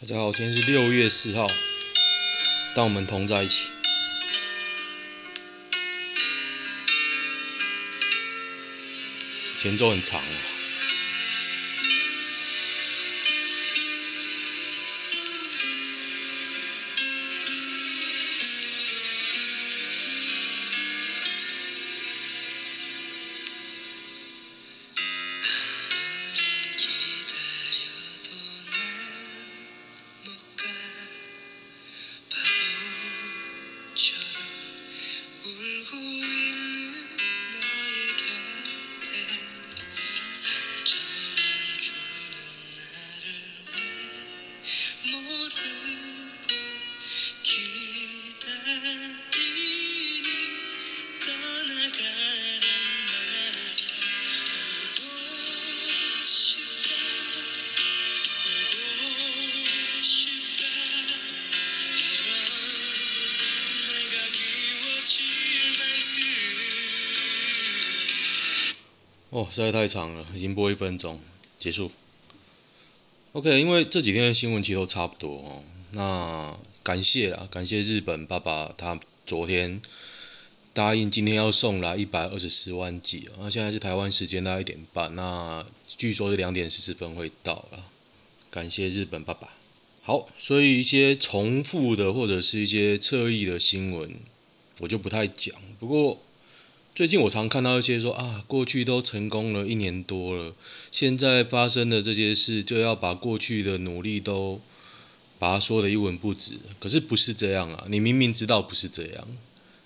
大家好，今天是六月四号，当我们同在一起。前奏很长。实在太长了，已经播一分钟，结束。OK，因为这几天的新闻其实都差不多哦。那感谢啊，感谢日本爸爸，他昨天答应今天要送来一百二十四万剂。那现在是台湾时间大概一点半，那据说是两点十四分会到了。感谢日本爸爸。好，所以一些重复的或者是一些侧翼的新闻，我就不太讲。不过。最近我常看到一些说啊，过去都成功了一年多了，现在发生的这些事就要把过去的努力都把它说得一文不值。可是不是这样啊，你明明知道不是这样，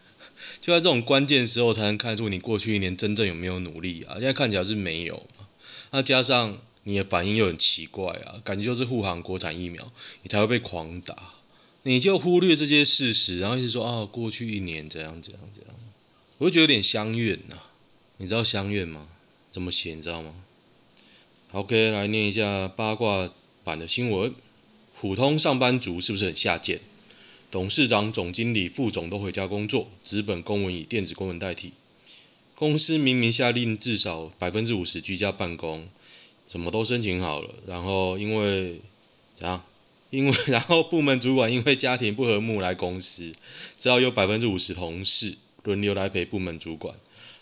就在这种关键时候才能看出你过去一年真正有没有努力啊。现在看起来是没有，那加上你的反应又很奇怪啊，感觉就是护航国产疫苗，你才会被狂打，你就忽略这些事实，然后一直说啊，过去一年怎样怎样怎样。我会觉得有点乡愿呐，你知道乡愿吗？怎么写你知道吗？OK，来念一下八卦版的新闻：普通上班族是不是很下贱？董事长、总经理、副总都回家工作，纸本公文以电子公文代替。公司明明下令至少百分之五十居家办公，怎么都申请好了，然后因为怎样？因为 然后部门主管因为家庭不和睦来公司，只要有百分之五十同事。轮流来陪部门主管，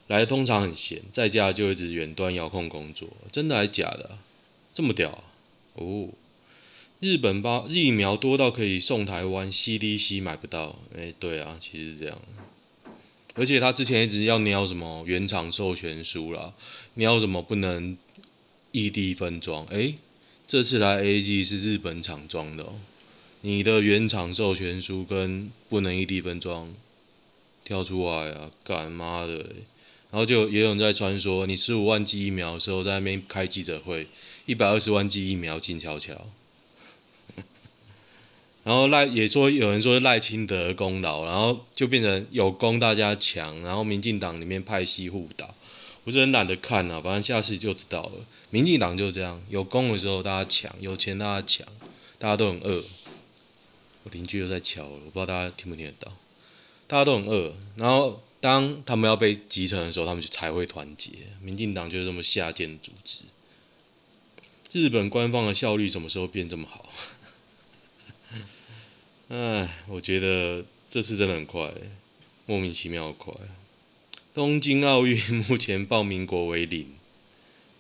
来通常很闲，在家就一直远端遥控工作，真的还是假的？这么屌啊？哦，日本把疫苗多到可以送台湾，CDC 买不到。哎，对啊，其实是这样。而且他之前一直要瞄什么原厂授权书啦，瞄什么不能异地分装。哎，这次来 AG 是日本厂装的哦，你的原厂授权书跟不能异地分装。跳出来啊！干妈的！然后就也有人在传说，你十五万剂疫苗的时候在那边开记者会，一百二十万剂疫苗静悄悄。然后赖也说有人说赖清德功劳，然后就变成有功大家抢，然后民进党里面派系互打，我是很懒得看啊，反正下次就知道了。民进党就这样，有功的时候大家抢，有钱大家抢，大家都很饿。我邻居又在敲了，我不知道大家听不听得到。大家都很饿，然后当他们要被集成的时候，他们就才会团结。民进党就是这么下贱的组织。日本官方的效率什么时候变这么好？哎，我觉得这次真的很快，莫名其妙快。东京奥运目前报名国为零，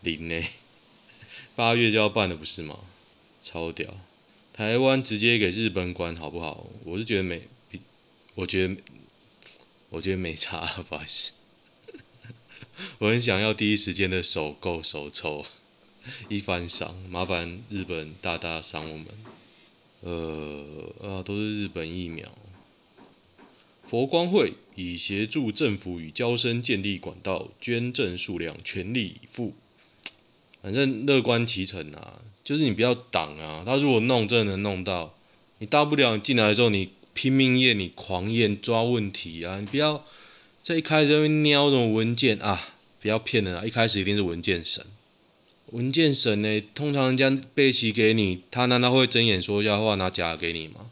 零呢？八月就要办了，不是吗？超屌！台湾直接给日本管好不好？我是觉得没，我觉得。我觉得没差，不好意思。我很想要第一时间的首购首抽，一番赏，麻烦日本大大赏我们。呃啊，都是日本疫苗。佛光会以协助政府与交生建立管道，捐赠数量全力以赴。反正乐观其成啊，就是你不要挡啊。他如果弄，真的能弄到，你大不了你进来的时候你。拼命验，你狂验抓问题啊！你不要在一开始就瞄这种文件啊！不要骗人啊！一开始一定是文件神，文件神呢，通常人家背齐给你，他难道会睁眼说瞎话拿假给你吗？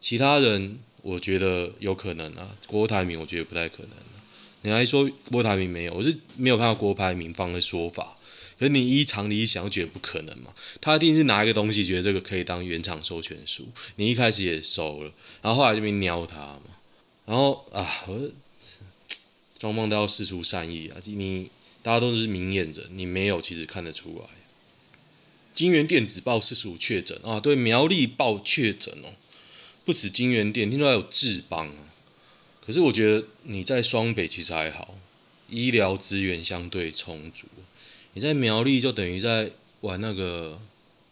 其他人我觉得有可能啊，郭台铭我觉得不太可能啊。你还说郭台铭没有，我是没有看到郭台铭方的说法。可是你依常理想，觉得不可能嘛？他一定是拿一个东西，觉得这个可以当原厂授权书。你一开始也收了，然后后来这边鸟他嘛。然后啊，我双方都要释出善意啊！你大家都是明眼人，你没有其实看得出来。金元电子报四十五确诊啊，对，苗栗报确诊哦，不止金元电，听说还有智邦啊。可是我觉得你在双北其实还好，医疗资源相对充足。你在苗栗就等于在玩那个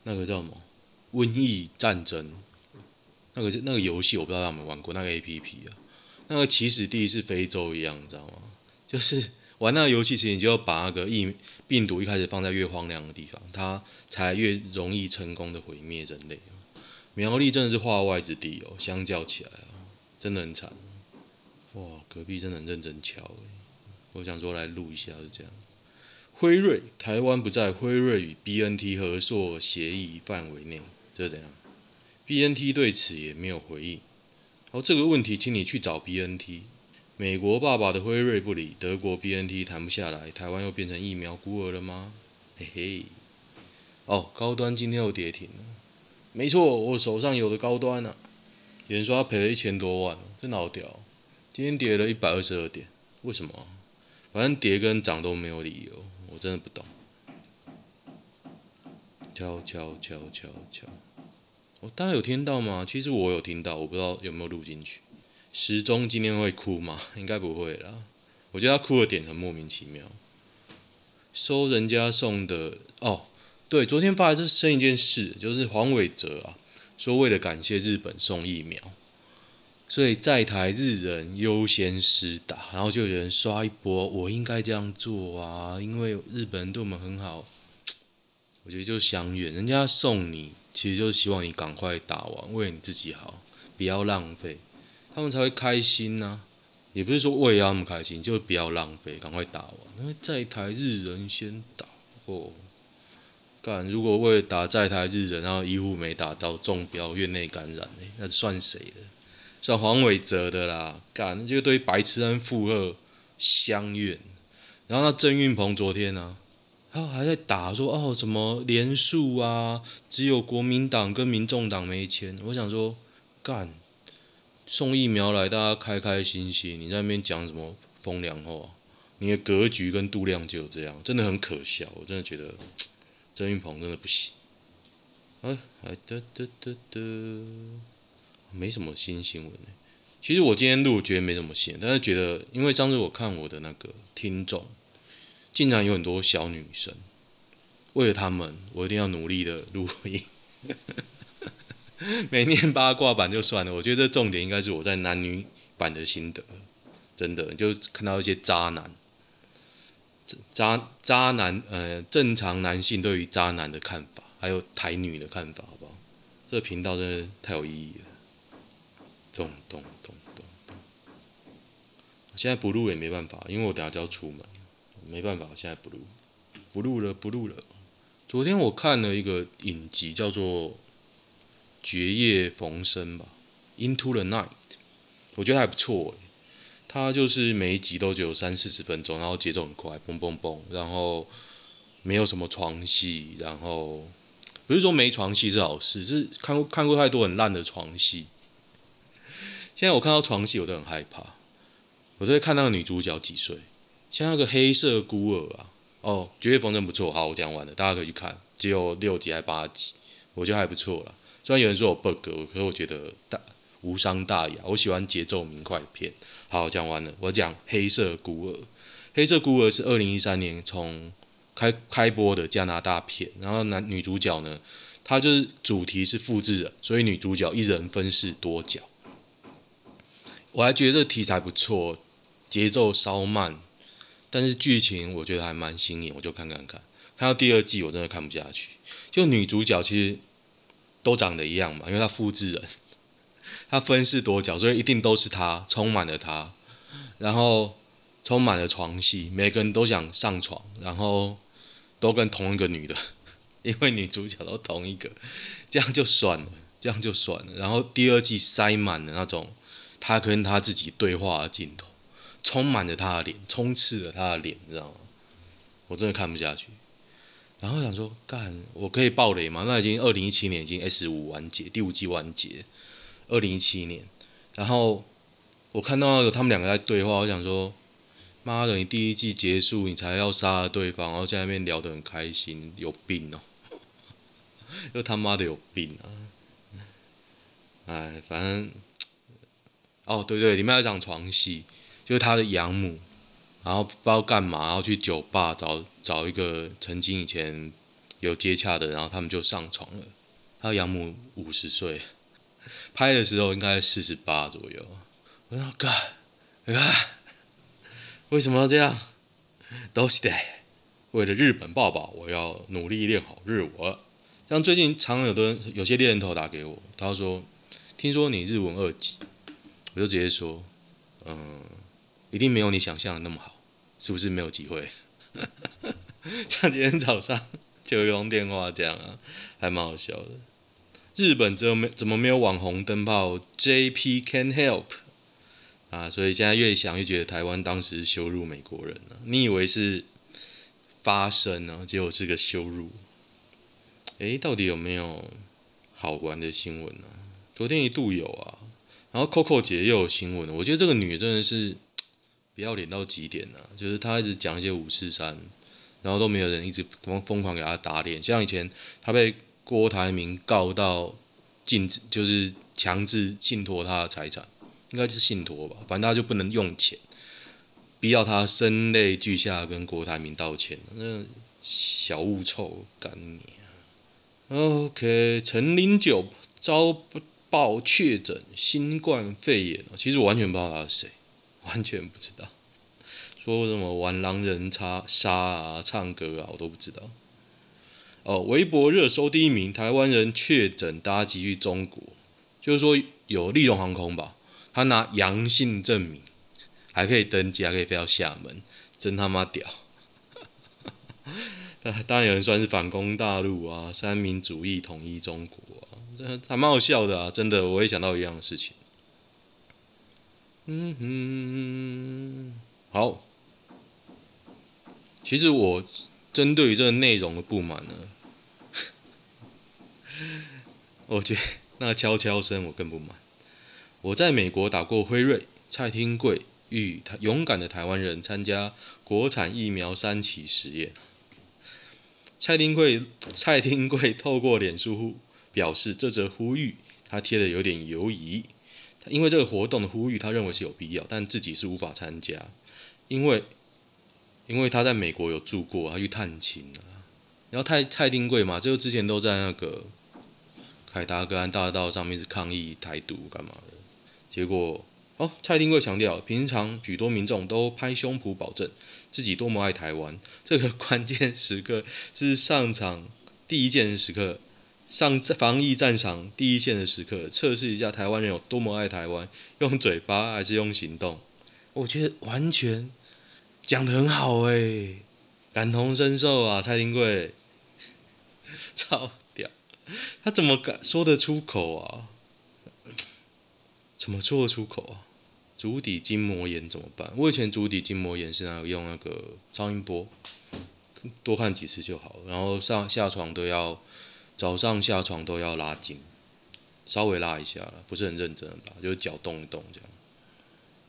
那个叫什么瘟疫战争，那个那个游戏我不知道有没有玩过那个 APP 啊，那个起始地是非洲一样，你知道吗？就是玩那个游戏时，你就要把那个疫病毒一开始放在越荒凉的地方，它才越容易成功的毁灭人类。苗栗真的是化外之地哦，相较起来啊，真的很惨。哇，隔壁真的很认真敲，我想说来录一下，就这样。辉瑞，台湾不在辉瑞与 BNT 合作协议范围内，这是怎样？BNT 对此也没有回应。好，这个问题，请你去找 BNT。美国爸爸的辉瑞不理，德国 BNT 谈不下来，台湾又变成疫苗孤儿了吗？嘿嘿。哦，高端今天又跌停了。没错，我手上有的高端呢、啊，有人说赔了一千多万，真的好屌。今天跌了一百二十二点，为什么？反正跌跟涨都没有理由。真的不懂，敲敲敲敲敲，哦，大家有听到吗？其实我有听到，我不知道有没有录进去。时钟今天会哭吗？应该不会啦。我觉得他哭的点很莫名其妙。收人家送的哦，对，昨天发生一件事，就是黄伟哲啊，说为了感谢日本送疫苗。所以在台日人优先施打，然后就有人刷一波，我应该这样做啊，因为日本人对我们很好。我觉得就相远，人家送你，其实就是希望你赶快打完，为你自己好，不要浪费，他们才会开心呐、啊。也不是说为了他们开心，就不要浪费，赶快打完。因为在台日人先打哦，干，如果为了打在台日人，然后医护没打到中标院内感染，那算谁的？像黄伟哲的啦，干，这个对白痴人附和相怨。然后那郑运鹏昨天呢、啊，他还在打说哦什么连署啊，只有国民党跟民众党没签。我想说，干，送疫苗来，大家开开心心，你在那边讲什么风凉话？你的格局跟度量就这样，真的很可笑。我真的觉得郑运鹏真的不行。哎，哎得得得得。没什么新新闻呢。其实我今天录觉得没什么新，但是觉得因为上次我看我的那个听众，竟然有很多小女生，为了他们，我一定要努力的录音。没念八卦版就算了，我觉得这重点应该是我在男女版的心得，真的就看到一些渣男，渣渣男呃正常男性对于渣男的看法，还有台女的看法，好不好？这个频道真的太有意义了。咚咚咚咚咚！现在不录也没办法，因为我等下就要出门，没办法，现在不录，不录了，不录了。昨天我看了一个影集，叫做《绝夜逢生》吧，《Into the Night》，我觉得还不错。它就是每一集都只有三四十分钟，然后节奏很快，嘣嘣嘣，然后没有什么床戏，然后不是说没床戏是好事，是看过看过太多很烂的床戏。现在我看到床戏，我都很害怕。我在看那个女主角几岁？像那个黑色孤儿啊，哦，绝夜逢生不错。好，我讲完了，大家可以去看，只有六集还八集，我觉得还不错啦。虽然有人说我 bug，可是我觉得大无伤大雅。我喜欢节奏明快片。好，讲完了，我讲黑色孤儿。黑色孤儿是二零一三年从开开播的加拿大片，然后男女主角呢，她就是主题是复制人，所以女主角一人分饰多角。我还觉得这个题材不错，节奏稍慢，但是剧情我觉得还蛮新颖，我就看看看。看到第二季我真的看不下去。就女主角其实都长得一样嘛，因为她复制人，她分饰多角，所以一定都是她，充满了她，然后充满了床戏，每个人都想上床，然后都跟同一个女的，因为女主角都同一个，这样就算了，这样就算了。然后第二季塞满了那种。他跟他自己对话的镜头，充满着他的脸，充斥着他的脸，你知道吗？我真的看不下去。然后想说，干，我可以爆雷吗？那已经二零一七年已经 S 五完结，第五季完结，二零一七年。然后我看到那个他们两个在对话，我想说，妈的，你第一季结束你才要杀了对方，然后在那边聊得很开心，有病哦！又他妈的有病啊！哎，反正，哦，对对，里面有一场床戏，就是他的养母。然后不知道干嘛，然后去酒吧找找一个曾经以前有接洽的，然后他们就上床了。他养母五十岁，拍的时候应该四十八左右。我说干，你看，为什么要这样？都是的，为了日本爸爸，我要努力练好日文。像最近常常有的有些猎人头打给我，他说：“听说你日文二级。”我就直接说：“嗯，一定没有你想象的那么好。”是不是没有机会？像今天早上就有通电话这样啊，还蛮好笑的。日本怎么没怎么没有网红灯泡？JP can help 啊，所以现在越想越觉得台湾当时羞辱美国人了。你以为是发声呢，结果是个羞辱。诶，到底有没有好玩的新闻呢？昨天一度有啊，然后 Coco 姐又有新闻。我觉得这个女真的是。不要脸到极点了，就是她一直讲一些五四三，然后都没有人一直疯疯狂给她打脸。像以前她被郭台铭告到禁止，就是强制信托她的财产，应该是信托吧，反正她就不能用钱，逼到她声泪俱下跟郭台铭道歉。那小物臭干你啊！OK，陈林九遭报确诊新冠肺炎，其实我完全不知道他是谁。完全不知道，说什么玩狼人杀杀啊、唱歌啊，我都不知道。哦，微博热搜第一名，台湾人确诊搭机去中国，就是说有立荣航空吧，他拿阳性证明，还可以登机，还可以飞到厦门，真他妈屌！当然有人算是反攻大陆啊，三民主义统一中国啊，这还蛮好笑的啊，真的，我也想到一样的事情。嗯哼，好。其实我针对于这个内容的不满呢，我觉得那个悄悄声我更不满。我在美国打过辉瑞，蔡丁贵与勇敢的台湾人参加国产疫苗三期实验。蔡丁贵蔡丁贵透过脸书表示，这则呼吁他贴的有点犹疑。因为这个活动的呼吁，他认为是有必要，但自己是无法参加，因为因为他在美国有住过，他去探亲啊。然后蔡蔡丁贵嘛，就之前都在那个凯达格兰大道上面是抗议台独干嘛的。结果哦，蔡丁贵强调，平常许多民众都拍胸脯保证自己多么爱台湾，这个关键时刻是上场第一件时刻。上防疫战场第一线的时刻，测试一下台湾人有多么爱台湾，用嘴巴还是用行动？我觉得完全讲得很好诶，感同身受啊，蔡丁贵，超屌，他怎么敢说得出口啊？怎么说得出口啊？足底筋膜炎怎么办？我以前足底筋膜炎是那用那个超音波，多看几次就好，然后上下床都要。早上下床都要拉筋，稍微拉一下了，不是很认真的拉，就是脚动一动这样。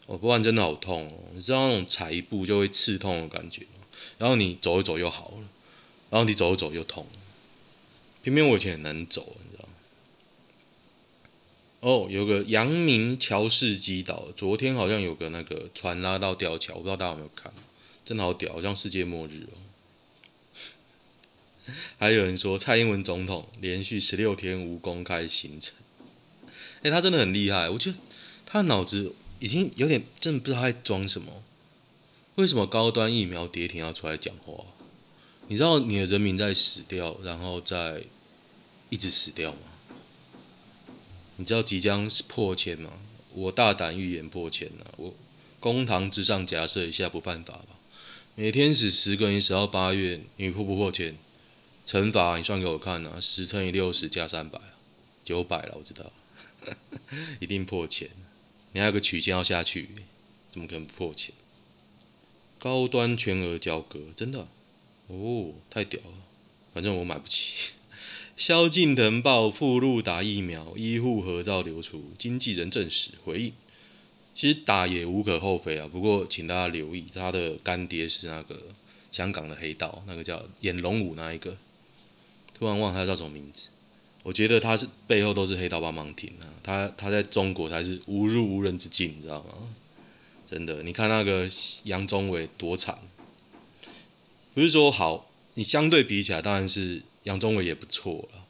哦，不然真的好痛哦！你知道那种踩一步就会刺痛的感觉，然后你走一走又好了，然后你走一走又痛。偏偏我以前很难走，你知道？哦，有个阳明桥式击倒，昨天好像有个那个船拉到吊桥，我不知道大家有没有看，真的好屌，好像世界末日哦。还有人说，蔡英文总统连续十六天无公开行程。哎，他真的很厉害，我觉得他的脑子已经有点真的不知道他在装什么。为什么高端疫苗跌停要出来讲话？你知道你的人民在死掉，然后再一直死掉吗？你知道即将破千吗？我大胆预言破千了。我公堂之上假设一下不犯法吧？每天死十个人，死到八月，你破不破千？乘法你算给我看啊，十乘以六十加三百，九百了，我知道，一定破千。你还有个曲线要下去，怎么可能不破千？高端全额交割，真的、哦，太屌了！反正我买不起。萧敬腾报复路打疫苗，医护合照流出，经纪人证实回应。其实打也无可厚非啊，不过请大家留意，他的干爹是那个香港的黑道，那个叫演龙武那一个，突然忘了他叫什么名字。我觉得他是背后都是黑道帮忙挺啊，他他在中国才是无入无人之境，你知道吗？真的，你看那个杨宗纬多惨，不是说好，你相对比起来，当然是杨宗纬也不错了，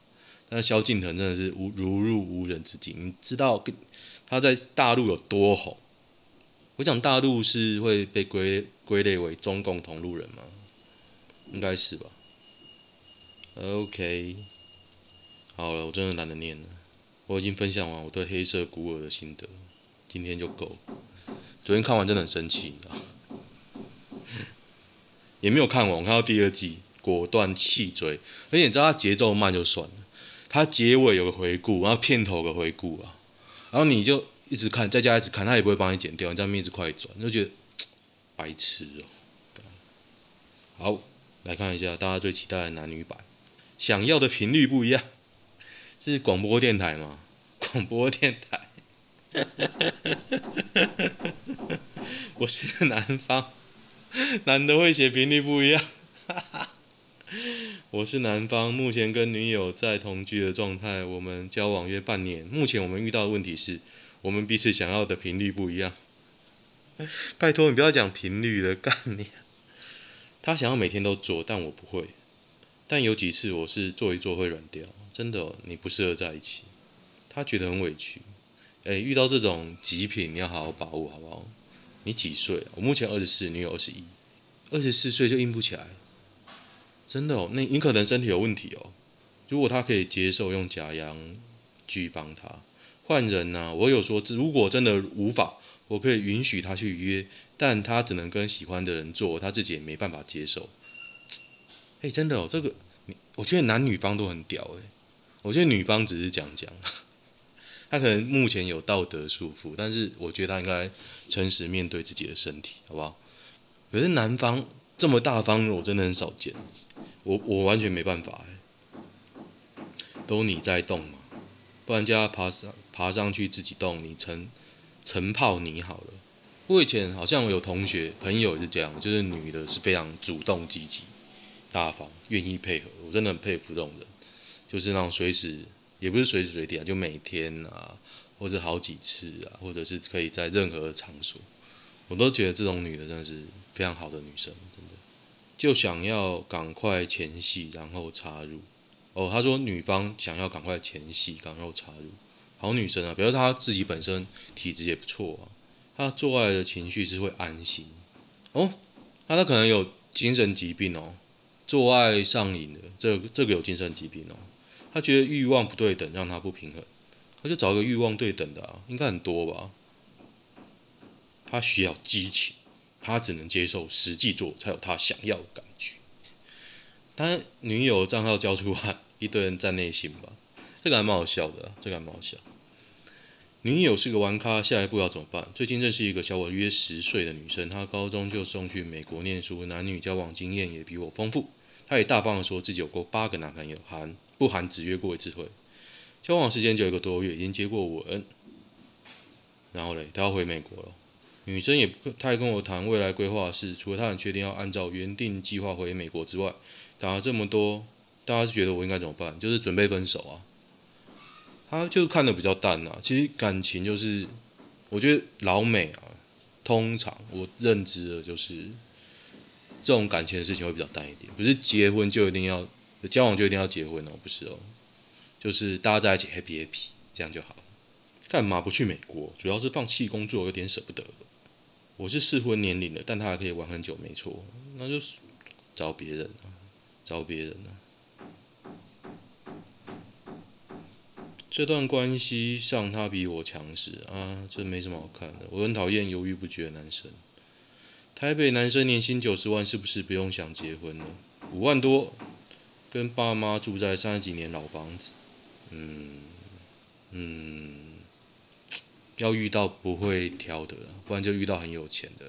但是萧敬腾真的是无如入无人之境。你知道他在大陆有多红？我讲大陆是会被归归类为中共同路人吗？应该是吧。OK。好了，我真的懒得念了。我已经分享完我对黑色孤儿的心得，今天就够。昨天看完真的很生气，你知道？也没有看完，我看到第二季，果断弃追。而且你知道它节奏慢就算了，它结尾有个回顾，然后片头有个回顾啊，然后你就一直看，在家一直看，他也不会帮你剪掉，你这样一直快转，就觉得 白痴哦。好，来看一下大家最期待的男女版，想要的频率不一样。是广播电台吗？广播电台，我是南方，男的会写频率不一样。我是南方，目前跟女友在同居的状态，我们交往约半年。目前我们遇到的问题是，我们彼此想要的频率不一样。拜托你不要讲频率的概念！他想要每天都做，但我不会。但有几次我是做一做会软掉。真的、你不适合在一起，他觉得很委屈。诶，遇到这种极品，你要好好把握，好不好？你几岁？我目前二十四，女友二十一，二十四岁就硬不起来，真的哦。那你可能身体有问题哦。如果他可以接受用假阳具帮他换人呢、我有说，如果真的无法，我可以允许他去约，但他只能跟喜欢的人做，他自己也没办法接受。诶，真的哦，这个，我觉得男女方都很屌诶。我觉得女方只是讲讲，她可能目前有道德束缚，但是我觉得她应该诚实面对自己的身体，好不好？可是男方这么大方，我真的很少见，我我完全没办法哎，都你在动嘛，不然叫他爬上爬上去自己动，你成成泡你好了。我以前好像有同学朋友也是这样，就是女的是非常主动积极、大方、愿意配合，我真的很佩服这种人。就是那种随时，也不是随时随地啊，就每天啊，或者好几次啊，或者是可以在任何场所，我都觉得这种女的真的是非常好的女生，真的。就想要赶快前戏，然后插入。哦，他说女方想要赶快前戏，然后插入，好女生啊，比如她自己本身体质也不错啊，她做爱的情绪是会安心。哦，那她可能有精神疾病哦，做爱上瘾的，这个、这个有精神疾病哦。他觉得欲望不对等，让他不平衡，他就找一个欲望对等的啊，应该很多吧。他需要激情，他只能接受实际做才有他想要的感觉。他女友账号交出来，一堆人在内心吧，这个还蛮好笑的，这个还蛮好笑。女友是个玩咖，下一步要怎么办？最近认识一个小我约十岁的女生，她高中就送去美国念书，男女交往经验也比我丰富。她也大方的说自己有过八个男朋友，含。不含只约过一次会，交往时间就一个多月，已经接过吻，然后嘞，他要回美国了。女生也不，他还跟我谈未来规划是，除了他很确定要按照原定计划回美国之外，打了这么多，大家是觉得我应该怎么办？就是准备分手啊。他就看得比较淡啊，其实感情就是，我觉得老美啊，通常我认知的就是，这种感情的事情会比较淡一点，不是结婚就一定要。交往就一定要结婚哦？不是哦，就是大家在一起 happy happy，这样就好了。干嘛不去美国？主要是放弃工作，有点舍不得。我是适婚年龄的，但他还可以玩很久，没错。那就是找别人啊，找别人啊。这段关系上，他比我强势啊，这没什么好看的。我很讨厌犹豫不决的男生。台北男生年薪九十万，是不是不用想结婚呢？五万多。跟爸妈住在三十几年老房子，嗯嗯，要遇到不会挑的，不然就遇到很有钱的。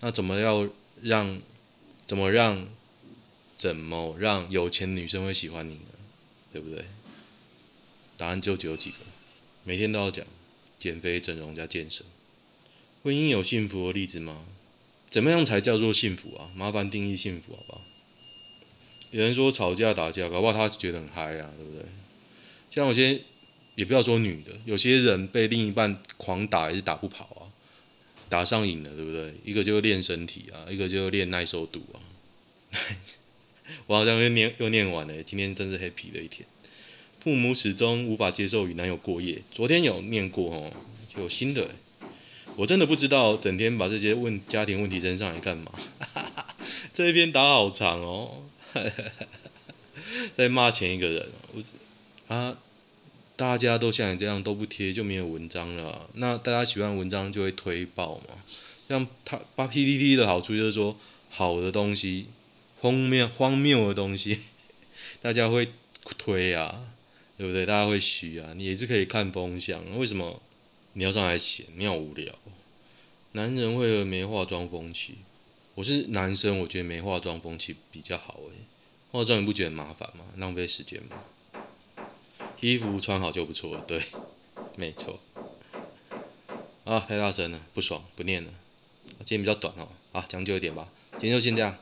那怎么要让怎么让怎么让有钱女生会喜欢你呢？对不对？答案就只有几个，每天都要讲：减肥、整容加健身。婚姻有幸福的例子吗？怎么样才叫做幸福啊？麻烦定义幸福好不好？有人说吵架打架，搞不好他觉得很嗨啊，对不对？像有些，也不要说女的，有些人被另一半狂打也是打不跑啊，打上瘾了，对不对？一个就练身体啊，一个就练耐受度啊。我好像又念又念完了，今天真是 happy 的一天。父母始终无法接受与男友过夜，昨天有念过哦，有新的。我真的不知道，整天把这些问家庭问题扔上来干嘛？这一篇打好长哦，在骂前一个人。我啊，大家都像你这样都不贴，就没有文章了。那大家喜欢文章就会推爆嘛。像他发 PPT 的好处就是说，好的东西、荒谬荒谬的东西，大家会推啊，对不对？大家会虚啊，你也是可以看风向。为什么？你要上来写，你好无聊。男人为何没化妆风气？我是男生，我觉得没化妆风气比较好诶。化妆你不觉得麻烦吗？浪费时间吗？衣服穿好就不错了，对，没错。啊，太大声了，不爽，不念了。今天比较短哦，啊，将就一点吧。今天就先这样。